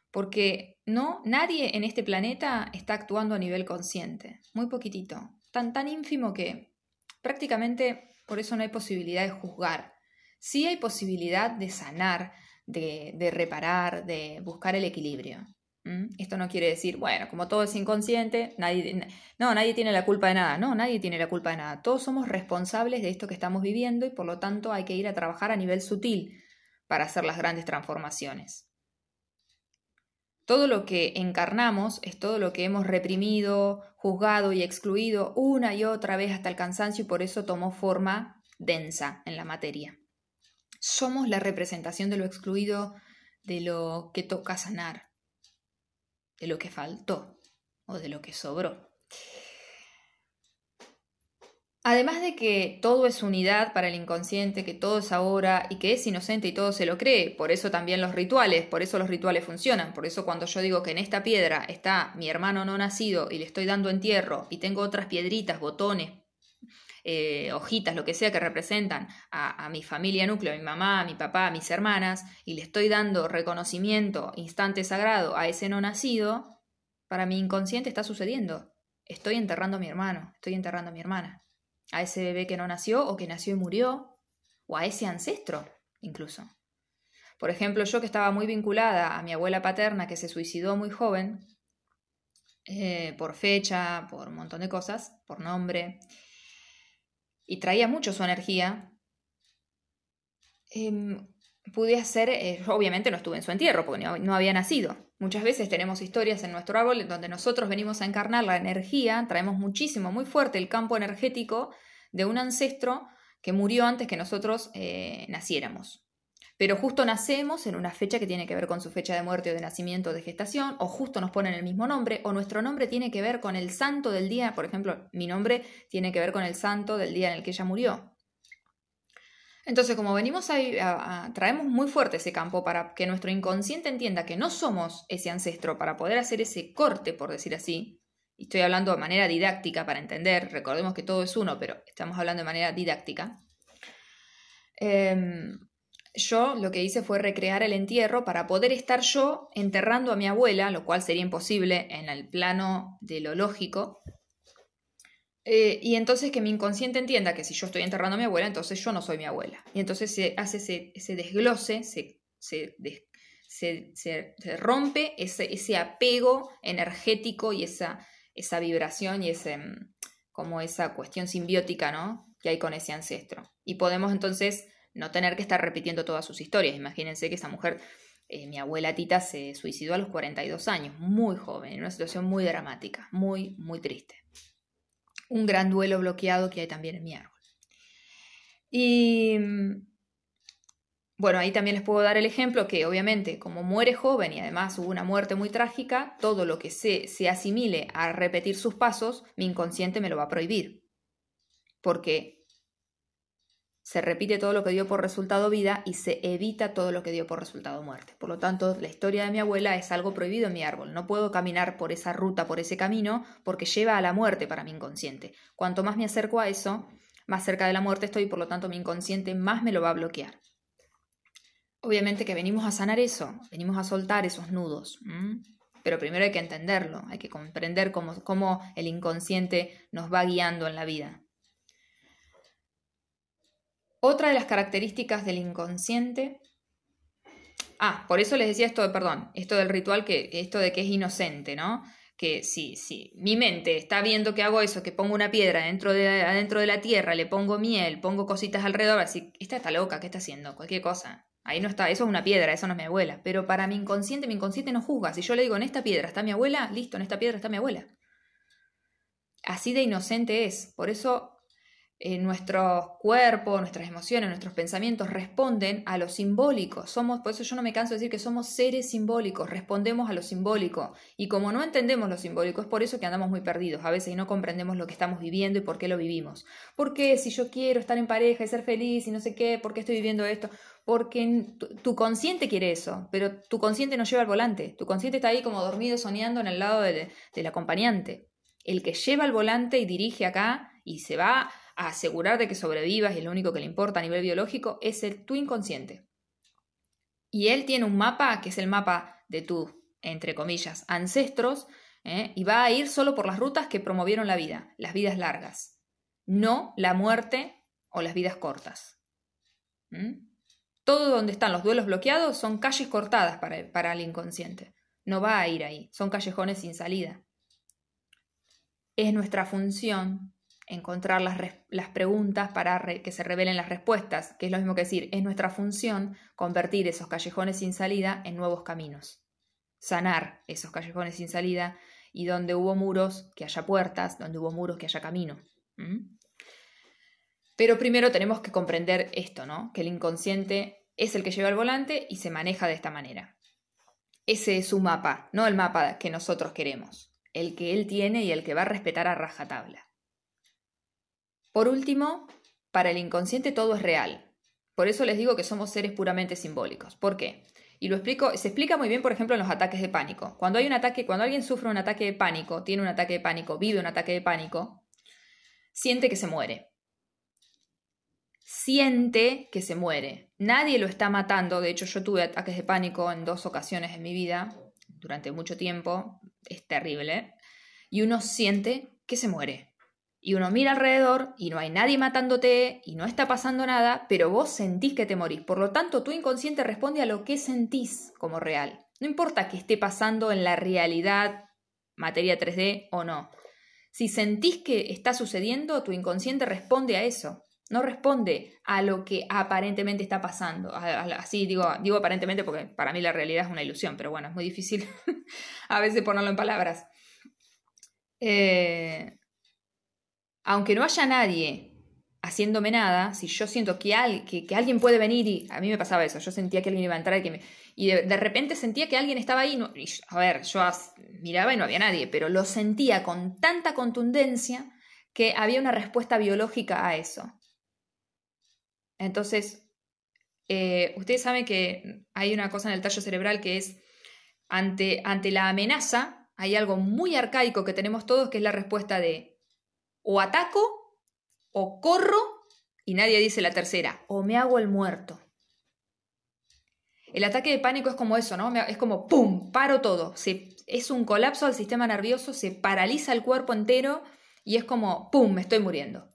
Porque no, nadie en este planeta está actuando a nivel consciente. Muy poquitito. Tan, tan ínfimo que prácticamente por eso no hay posibilidad de juzgar. Sí hay posibilidad de sanar, de, reparar, de buscar el equilibrio. Esto no quiere decir, bueno, como todo es inconsciente, nadie, no, nadie tiene la culpa de nada. No, nadie tiene la culpa de nada. Todos somos responsables de esto que estamos viviendo y por lo tanto hay que ir a trabajar a nivel sutil para hacer las grandes transformaciones. Todo lo que encarnamos es todo lo que hemos reprimido, juzgado y excluido una y otra vez hasta el cansancio y por eso tomó forma densa en la materia. Somos la representación de lo excluido, de lo que toca sanar, de lo que faltó o de lo que sobró. Además de que todo es unidad para el inconsciente, que todo es ahora y que es inocente y todo se lo cree, por eso también los rituales, por eso los rituales funcionan, por eso cuando yo digo que en esta piedra está mi hermano no nacido y le estoy dando entierro y tengo otras piedritas, botones, eh, hojitas, lo que sea que representan a, mi familia núcleo, a mi mamá, a mi papá, a mis hermanas, y le estoy dando reconocimiento, instante sagrado a ese no nacido, para mi inconsciente está sucediendo. Estoy enterrando a mi hermano, estoy enterrando a mi hermana a ese bebé que no nació o que nació y murió, o a ese ancestro incluso. Por ejemplo, yo que estaba muy vinculada a mi abuela paterna que se suicidó muy joven, eh, por fecha, por un montón de cosas, por nombre, y traía mucho su energía, em, pude hacer, eh, obviamente no estuve en su entierro porque no, había nacido. Muchas veces tenemos historias en nuestro árbol donde nosotros venimos a encarnar la energía, traemos muchísimo, muy fuerte el campo energético de un ancestro que murió antes que nosotros eh, naciéramos. Pero justo nacemos en una fecha que tiene que ver con su fecha de muerte o de nacimiento o de gestación, o justo nos ponen el mismo nombre, o nuestro nombre tiene que ver con el santo del día, por ejemplo, mi nombre tiene que ver con el santo del día en el que ella murió. Entonces, como venimos a, traemos muy fuerte ese campo para que nuestro inconsciente entienda que no somos ese ancestro, para poder hacer ese corte, por decir así, y estoy hablando de manera didáctica para entender, recordemos que todo es uno, pero estamos hablando de manera didáctica. Em, yo lo que hice fue recrear el entierro para poder estar yo enterrando a mi abuela, lo cual sería imposible en el plano de lo lógico, eh, y entonces que mi inconsciente entienda que si yo estoy enterrando a mi abuela, entonces yo no soy mi abuela. Y entonces se hace ese, desglose, se, se, rompe ese, ese, apego energético y esa, esa vibración y ese, mm, como esa cuestión simbiótica ¿no? que hay con ese ancestro. Y podemos entonces no tener que estar repitiendo todas sus historias. Imagínense que esa mujer, eh, mi abuela Tita, se suicidó a los 42 años, muy joven, en una situación muy dramática, muy, muy triste un gran duelo bloqueado que hay también en mi árbol. Y bueno, ahí también les puedo dar el ejemplo que obviamente como muere joven y además hubo una muerte muy trágica, todo lo que se, se asimile a repetir sus pasos, mi inconsciente me lo va a prohibir. Porque se repite todo lo que dio por resultado vida y se evita todo lo que dio por resultado muerte. Por lo tanto, la historia de mi abuela es algo prohibido en mi árbol. No puedo caminar por esa ruta, por ese camino, porque lleva a la muerte para mi inconsciente. Cuanto más me acerco a eso, más cerca de la muerte estoy y por lo tanto mi inconsciente más me lo va a bloquear. Obviamente que venimos a sanar eso, venimos a soltar esos nudos. Pero primero hay que entenderlo, hay que comprender cómo, el inconsciente nos va guiando en la vida. Otra de las características del inconsciente. Ah, por eso les decía esto, perdón, esto del ritual, que esto de que es inocente, ¿no? Que si, si mi mente está viendo que hago eso, que pongo una piedra dentro de, adentro de la tierra, le pongo miel, pongo cositas alrededor, así, esta está loca, ¿qué está haciendo? Cualquier cosa. Ahí no está, eso es una piedra, eso no es mi abuela. Pero para mi inconsciente, mi inconsciente no juzga. Si yo le digo, en esta piedra está mi abuela, listo, en esta piedra está mi abuela. Así de inocente es. Por eso eh, nuestro cuerpo, nuestras emociones, nuestros pensamientos responden a lo simbólico. Somos, por eso yo no me canso de decir que somos seres simbólicos, respondemos a lo simbólico. Y como no entendemos lo simbólico, es por eso que andamos muy perdidos a veces y no comprendemos lo que estamos viviendo y por qué lo vivimos. ¿Por qué si yo quiero estar en pareja y ser feliz y no sé qué, por qué estoy viviendo esto? Porque tu, consciente quiere eso, pero tu consciente no lleva el volante. Tu consciente está ahí como dormido soñando en el lado del acompañante. El que lleva el volante y dirige acá y se va asegurar de que sobrevivas y es lo único que le importa a nivel biológico, es el tu inconsciente. Y él tiene un mapa que es el mapa de tus, entre comillas, ancestros, ¿eh? y va a ir solo por las rutas que promovieron la vida, las vidas largas, no la muerte o las vidas cortas. ¿Mm? Todo donde están los duelos bloqueados son calles cortadas para para el inconsciente. No va a ir ahí, son callejones sin salida. Es nuestra función encontrar las, preguntas para que se revelen las respuestas, que es lo mismo que decir, es nuestra función convertir esos callejones sin salida en nuevos caminos, sanar esos callejones sin salida y donde hubo muros, que haya puertas, donde hubo muros, que haya camino. Pero primero tenemos que comprender esto, ¿no? Que el inconsciente es el que lleva el volante y se maneja de esta manera. Ese es su mapa, no el mapa que nosotros queremos, el que él tiene y el que va a respetar a rajatabla. Por último, para el inconsciente todo es real. Por eso les digo que somos seres puramente simbólicos. ¿Por qué? Y lo explico, se explica muy bien, por ejemplo, en los ataques de pánico. Cuando hay un ataque, cuando alguien sufre un ataque de pánico, tiene un ataque de pánico, vive un ataque de pánico, siente que se muere. Siente que se muere. Nadie lo está matando. De hecho, yo tuve ataques de pánico en dos ocasiones en mi vida, durante mucho tiempo. Es terrible. Y uno siente que se muere y uno mira alrededor y no hay nadie matándote y no está pasando nada, pero vos sentís que te morís. Por lo tanto, tu inconsciente responde a lo que sentís como real. No importa que esté pasando en la realidad, materia 3D o no. Si sentís que está sucediendo, tu inconsciente responde a eso. No responde a lo que aparentemente está pasando. Así digo, digo aparentemente porque para mí la realidad es una ilusión, pero bueno, es muy difícil a veces ponerlo en palabras. Eh, aunque no haya nadie haciéndome nada, si yo siento que, que, alguien puede venir y a mí me pasaba eso, yo sentía que alguien iba a entrar y, que y de, repente sentía que alguien estaba ahí, y, a ver, yo miraba y no había nadie, pero lo sentía con tanta contundencia que había una respuesta biológica a eso. Entonces, eh, ustedes saben que hay una cosa en el tallo cerebral que es ante, ante la amenaza, hay algo muy arcaico que tenemos todos que es la respuesta de o ataco, o corro, y nadie dice la tercera, o me hago el muerto. El ataque de pánico es como eso, ¿no? Es como ¡pum! Paro todo. es un colapso del sistema nervioso, se paraliza el cuerpo entero y es como ¡pum! Me estoy muriendo.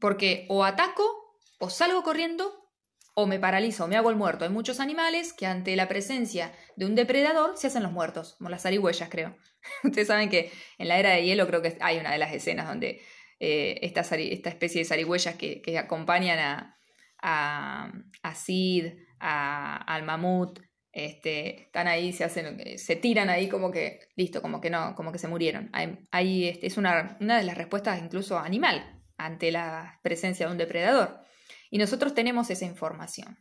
Porque o ataco, o salgo corriendo, o me paralizo, o me hago el muerto. Hay muchos animales que ante la presencia de un depredador se hacen los muertos, como las zarigüeyas, creo. Ustedes saben que en la era de hielo creo que hay una de las escenas donde eh, esta, especie de zarigüeyas que, acompañan a, a, a Sid, a, al mamut, este, están ahí, se hacen, se tiran ahí como que, listo, como que no, como que se murieron. Ahí, este, es una, una de las respuestas incluso animal ante la presencia de un depredador. Y nosotros tenemos esa información.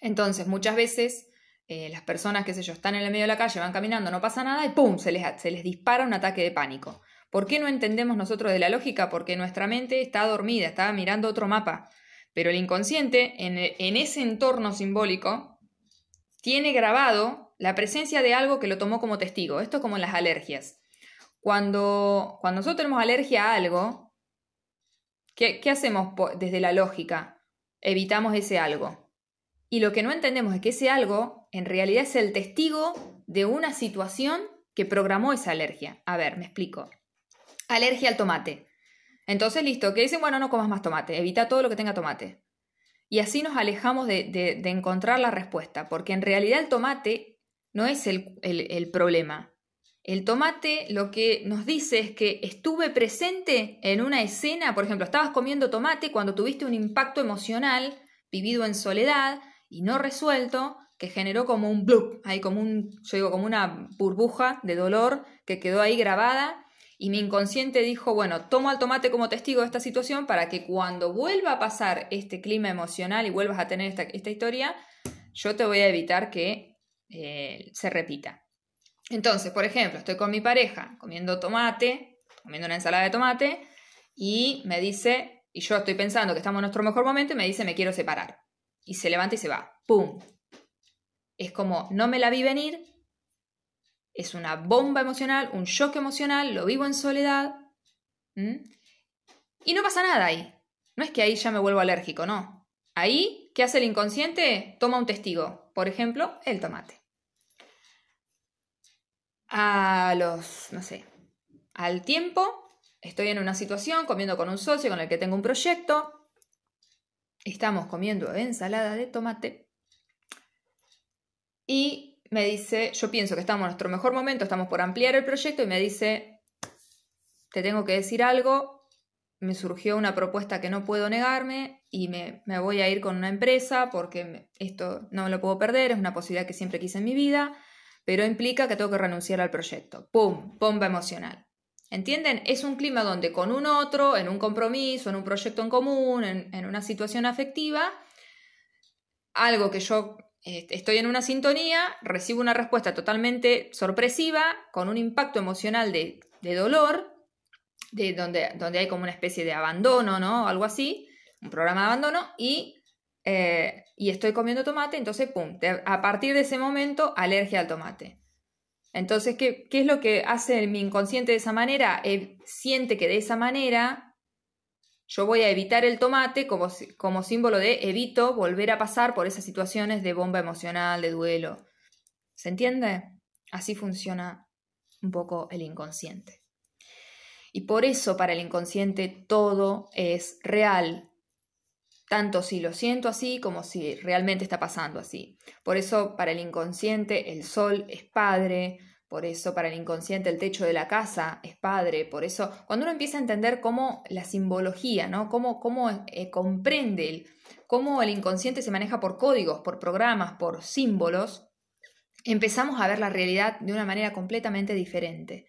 Entonces, muchas veces eh, las personas, qué sé yo, están en el medio de la calle, van caminando, no pasa nada y ¡pum! Se les, se les dispara un ataque de pánico. ¿Por qué no entendemos nosotros de la lógica? Porque nuestra mente está dormida, está mirando otro mapa. Pero el inconsciente, en, en ese entorno simbólico, tiene grabado la presencia de algo que lo tomó como testigo. Esto es como las alergias. Cuando, cuando nosotros tenemos alergia a algo, ¿qué, ¿qué hacemos desde la lógica? Evitamos ese algo. Y lo que no entendemos es que ese algo en realidad es el testigo de una situación que programó esa alergia. A ver, me explico. Alergia al tomate. Entonces, listo, que dicen, bueno, no comas más tomate, evita todo lo que tenga tomate. Y así nos alejamos de, encontrar la respuesta, porque en realidad el tomate no es el, el problema. El tomate lo que nos dice es que estuve presente en una escena, por ejemplo, estabas comiendo tomate cuando tuviste un impacto emocional vivido en soledad, y no resuelto que generó como un bloop, ahí como un, yo digo, como una burbuja de dolor que quedó ahí grabada Y mi inconsciente dijo, bueno, tomo al tomate como testigo de esta situación para que cuando vuelva a pasar este clima emocional y vuelvas a tener esta, historia, yo te voy a evitar que eh, se repita. Entonces, por ejemplo, estoy con mi pareja comiendo tomate, comiendo una ensalada de tomate, y me dice, y yo estoy pensando que estamos en nuestro mejor momento, y me dice, me quiero separar. Y se levanta y se va. ¡Pum! Es como, no me la vi venir, es una bomba emocional, un shock emocional, lo vivo en soledad. Y no pasa nada ahí. No es que ahí ya me vuelvo alérgico, no. Ahí, ¿qué hace el inconsciente? Toma un testigo. Por ejemplo, el tomate. A los, no sé, al tiempo, estoy en una situación comiendo con un socio con el que tengo un proyecto. Estamos comiendo ensalada de tomate. Y me dice, yo pienso que estamos en nuestro mejor momento, estamos por ampliar el proyecto y me dice, te tengo que decir algo, me surgió una propuesta que no puedo negarme y me, voy a ir con una empresa porque esto no me lo puedo perder, es una posibilidad que siempre quise en mi vida, pero implica que tengo que renunciar al proyecto. ¡Pum! Bomba emocional. ¿Entienden? Es un clima donde con un otro, en un compromiso, en un proyecto en común, en una situación afectiva, algo que yo estoy en una sintonía, recibo una respuesta totalmente sorpresiva, con un impacto emocional de, dolor, de donde, donde, hay como una especie de abandono, ¿no? Algo así, un programa de abandono, y, eh, y estoy comiendo tomate, entonces, pum, a partir de ese momento, alergia al tomate. Entonces, ¿qué, ¿qué, es lo que hace mi inconsciente de esa manera? Siente que de esa manera yo voy a evitar el tomate como, como símbolo de evito volver a pasar por esas situaciones de bomba emocional, de duelo. ¿Se entiende? Así funciona un poco el inconsciente. Y por eso para el inconsciente todo es real, tanto si lo siento así como si realmente está pasando así. Por eso para el inconsciente el sol es padre, por eso para el inconsciente el techo de la casa es padre, por eso cuando uno empieza a entender cómo la simbología, ¿no? cómo, cómo eh, comprende cómo el inconsciente se maneja por códigos, por programas, por símbolos, empezamos a ver la realidad de una manera completamente diferente.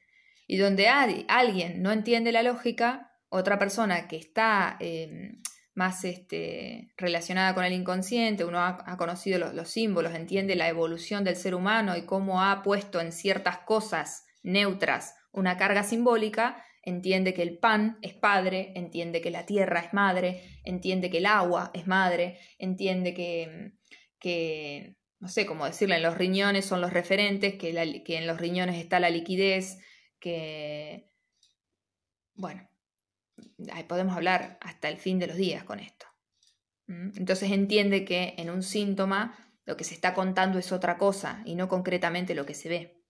Y donde alguien no entiende la lógica, otra persona que está em, más este, relacionada con el inconsciente, uno ha, conocido los, símbolos, entiende la evolución del ser humano y cómo ha puesto en ciertas cosas neutras una carga simbólica, entiende que el pan es padre, entiende que la tierra es madre, entiende que el agua es madre, entiende que, que no sé cómo decirlo, en los riñones son los referentes, que, que en los riñones está la liquidez, que, bueno, podemos hablar hasta el fin de los días con esto. Entonces entiende que en un síntoma lo que se está contando es otra cosa y no concretamente lo que se ve.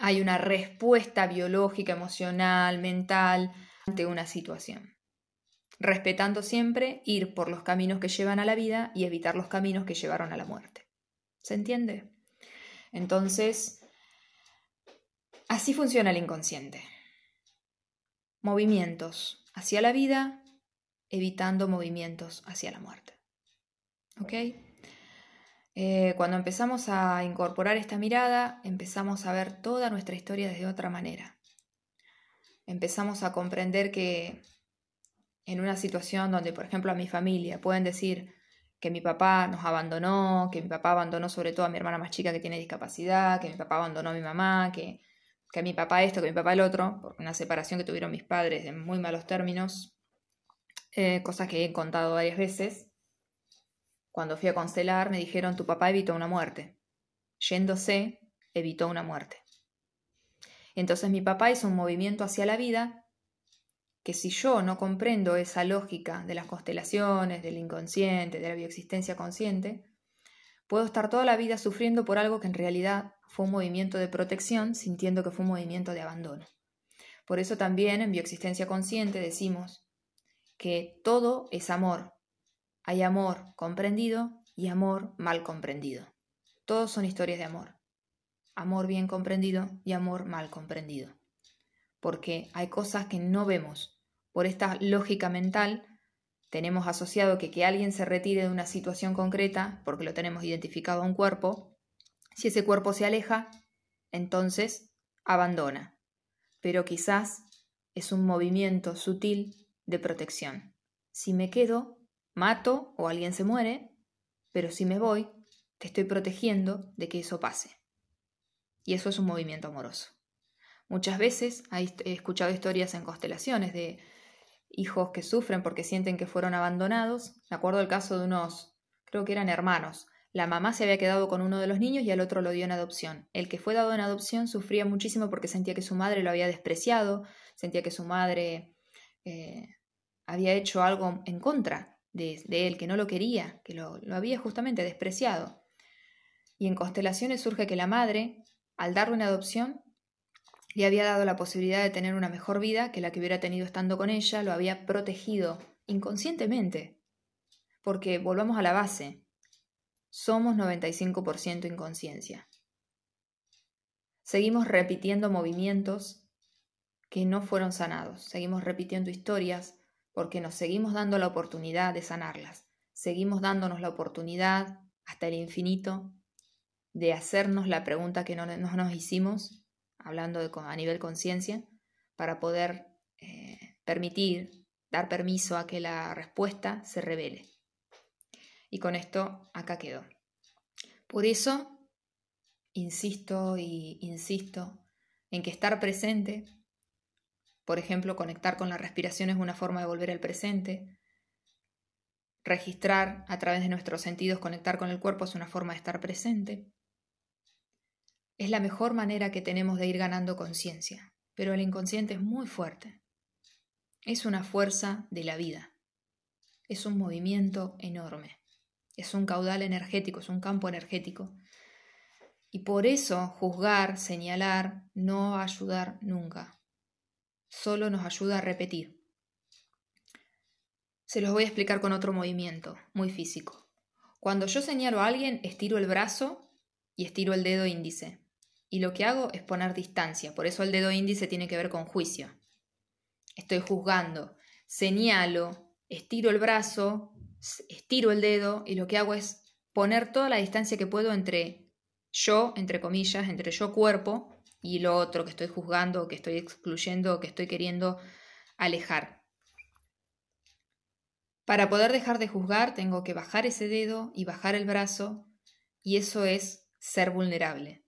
Hay una respuesta biológica, emocional, mental ante una situación. Respetando siempre ir por los caminos que llevan a la vida y evitar los caminos que llevaron a la muerte. ¿Se entiende? Entonces, así funciona el inconsciente movimientos hacia la vida, evitando movimientos hacia la muerte. ¿Ok? Eh, cuando empezamos a incorporar esta mirada, empezamos a ver toda nuestra historia desde otra manera. Empezamos a comprender que en una situación donde, por ejemplo, a mi familia pueden decir que mi papá nos abandonó, que mi papá abandonó sobre todo a mi hermana más chica que tiene discapacidad, que mi papá abandonó a mi mamá, que que mi papá esto, que mi papá el otro, por una separación que tuvieron mis padres en muy malos términos, eh, cosas que he contado varias veces. Cuando fui a constelar me dijeron, tu papá evitó una muerte. Yéndose, evitó una muerte. Entonces mi papá hizo un movimiento hacia la vida que si yo no comprendo esa lógica de las constelaciones, del inconsciente, de la bioexistencia consciente, puedo estar toda la vida sufriendo por algo que en realidad fue un movimiento de protección sintiendo que fue un movimiento de abandono. Por eso también en bioexistencia consciente decimos que todo es amor. Hay amor comprendido y amor mal comprendido. Todos son historias de amor. Amor bien comprendido y amor mal comprendido. Porque hay cosas que no vemos. Por esta lógica mental tenemos asociado que que alguien se retire de una situación concreta, porque lo tenemos identificado a un cuerpo, si ese cuerpo se aleja, entonces abandona. pero quizás es un movimiento sutil de protección. Si me quedo, mato o alguien se muere, pero si me voy, te estoy protegiendo de que eso pase. Y eso es un movimiento amoroso. Muchas veces he escuchado historias en constelaciones de hijos que sufren porque sienten que fueron abandonados. Me acuerdo el caso de unos, creo que eran hermanos. La mamá se había quedado con uno de los niños y al otro lo dio en adopción. El que fue dado en adopción sufría muchísimo porque sentía que su madre lo había despreciado, sentía que su madre eh, había hecho algo en contra de, él, que no lo quería, que lo, lo había justamente despreciado. Y en constelaciones surge que la madre, al darlo en adopción, le había dado la posibilidad de tener una mejor vida que la que hubiera tenido estando con ella, lo había protegido inconscientemente. Porque volvamos a la base, somos 95% inconsciencia. Seguimos repitiendo movimientos que no fueron sanados, seguimos repitiendo historias porque nos seguimos dando la oportunidad de sanarlas, seguimos dándonos la oportunidad hasta el infinito de hacernos la pregunta que no, nos hicimos hablando a nivel conciencia, para poder eh, permitir, dar permiso a que la respuesta se revele. Y con esto acá quedó. Por eso, insisto y insisto en que estar presente, por ejemplo, conectar con la respiración es una forma de volver al presente, registrar a través de nuestros sentidos, conectar con el cuerpo es una forma de estar presente, es la mejor manera que tenemos de ir ganando conciencia, pero el inconsciente es muy fuerte. Es una fuerza de la vida. Es un movimiento enorme. Es un caudal energético, es un campo energético. Y por eso juzgar, señalar, no va ayudar nunca. Solo nos ayuda a repetir. Se los voy a explicar con otro movimiento, muy físico. Cuando yo señalo a alguien, estiro el brazo y estiro el dedo índice y lo que hago es poner distancia, por eso el dedo índice tiene que ver con juicio. Estoy juzgando, señalo, estiro el brazo, estiro el dedo y lo que hago es poner toda la distancia que puedo entre yo, entre comillas, entre yo cuerpo y lo otro que estoy juzgando, que estoy excluyendo, que estoy queriendo alejar. Para poder dejar de juzgar tengo que bajar ese dedo y bajar el brazo y eso es ser vulnerable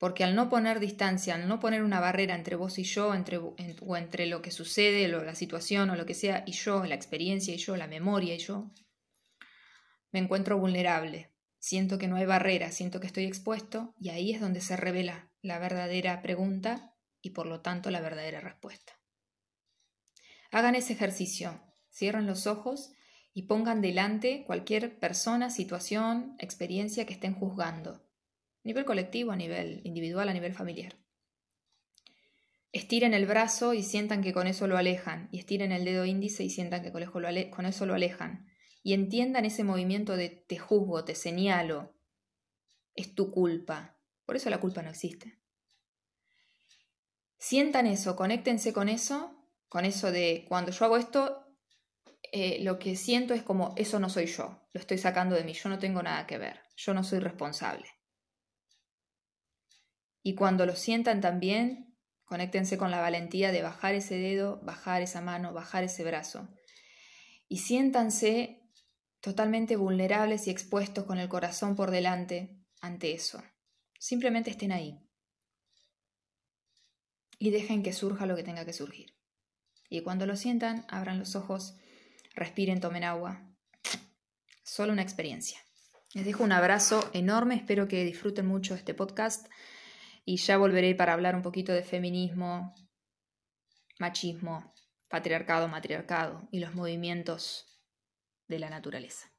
porque al no poner distancia, al no poner una barrera entre vos y yo, entre, o entre lo que sucede, la situación o lo que sea, y yo, la experiencia y yo, la memoria y yo, me encuentro vulnerable, siento que no hay barrera, siento que estoy expuesto, y ahí es donde se revela la verdadera pregunta y por lo tanto la verdadera respuesta. Hagan ese ejercicio, cierren los ojos y pongan delante cualquier persona, situación, experiencia que estén juzgando a nivel colectivo, a nivel individual, a nivel familiar. Estiren el brazo y sientan que con eso lo alejan, y estiren el dedo índice y sientan que con eso lo alejan, y entiendan ese movimiento de te juzgo, te señalo, es tu culpa. Por eso la culpa no existe. Sientan eso, conéctense con eso, con eso de cuando yo hago esto, eh, lo que siento es como eso no soy yo, lo estoy sacando de mí, yo no tengo nada que ver, yo no soy responsable. Y cuando lo sientan también, conéctense con la valentía de bajar ese dedo, bajar esa mano, bajar ese brazo. Y siéntanse totalmente vulnerables y expuestos con el corazón por delante ante eso. Simplemente estén ahí. Y dejen que surja lo que tenga que surgir. Y cuando lo sientan, abran los ojos, respiren, tomen agua. Solo una experiencia. Les dejo un abrazo enorme, espero que disfruten mucho este podcast y ya volveré para hablar un poquito de feminismo, machismo, patriarcado, matriarcado y los movimientos de la naturaleza.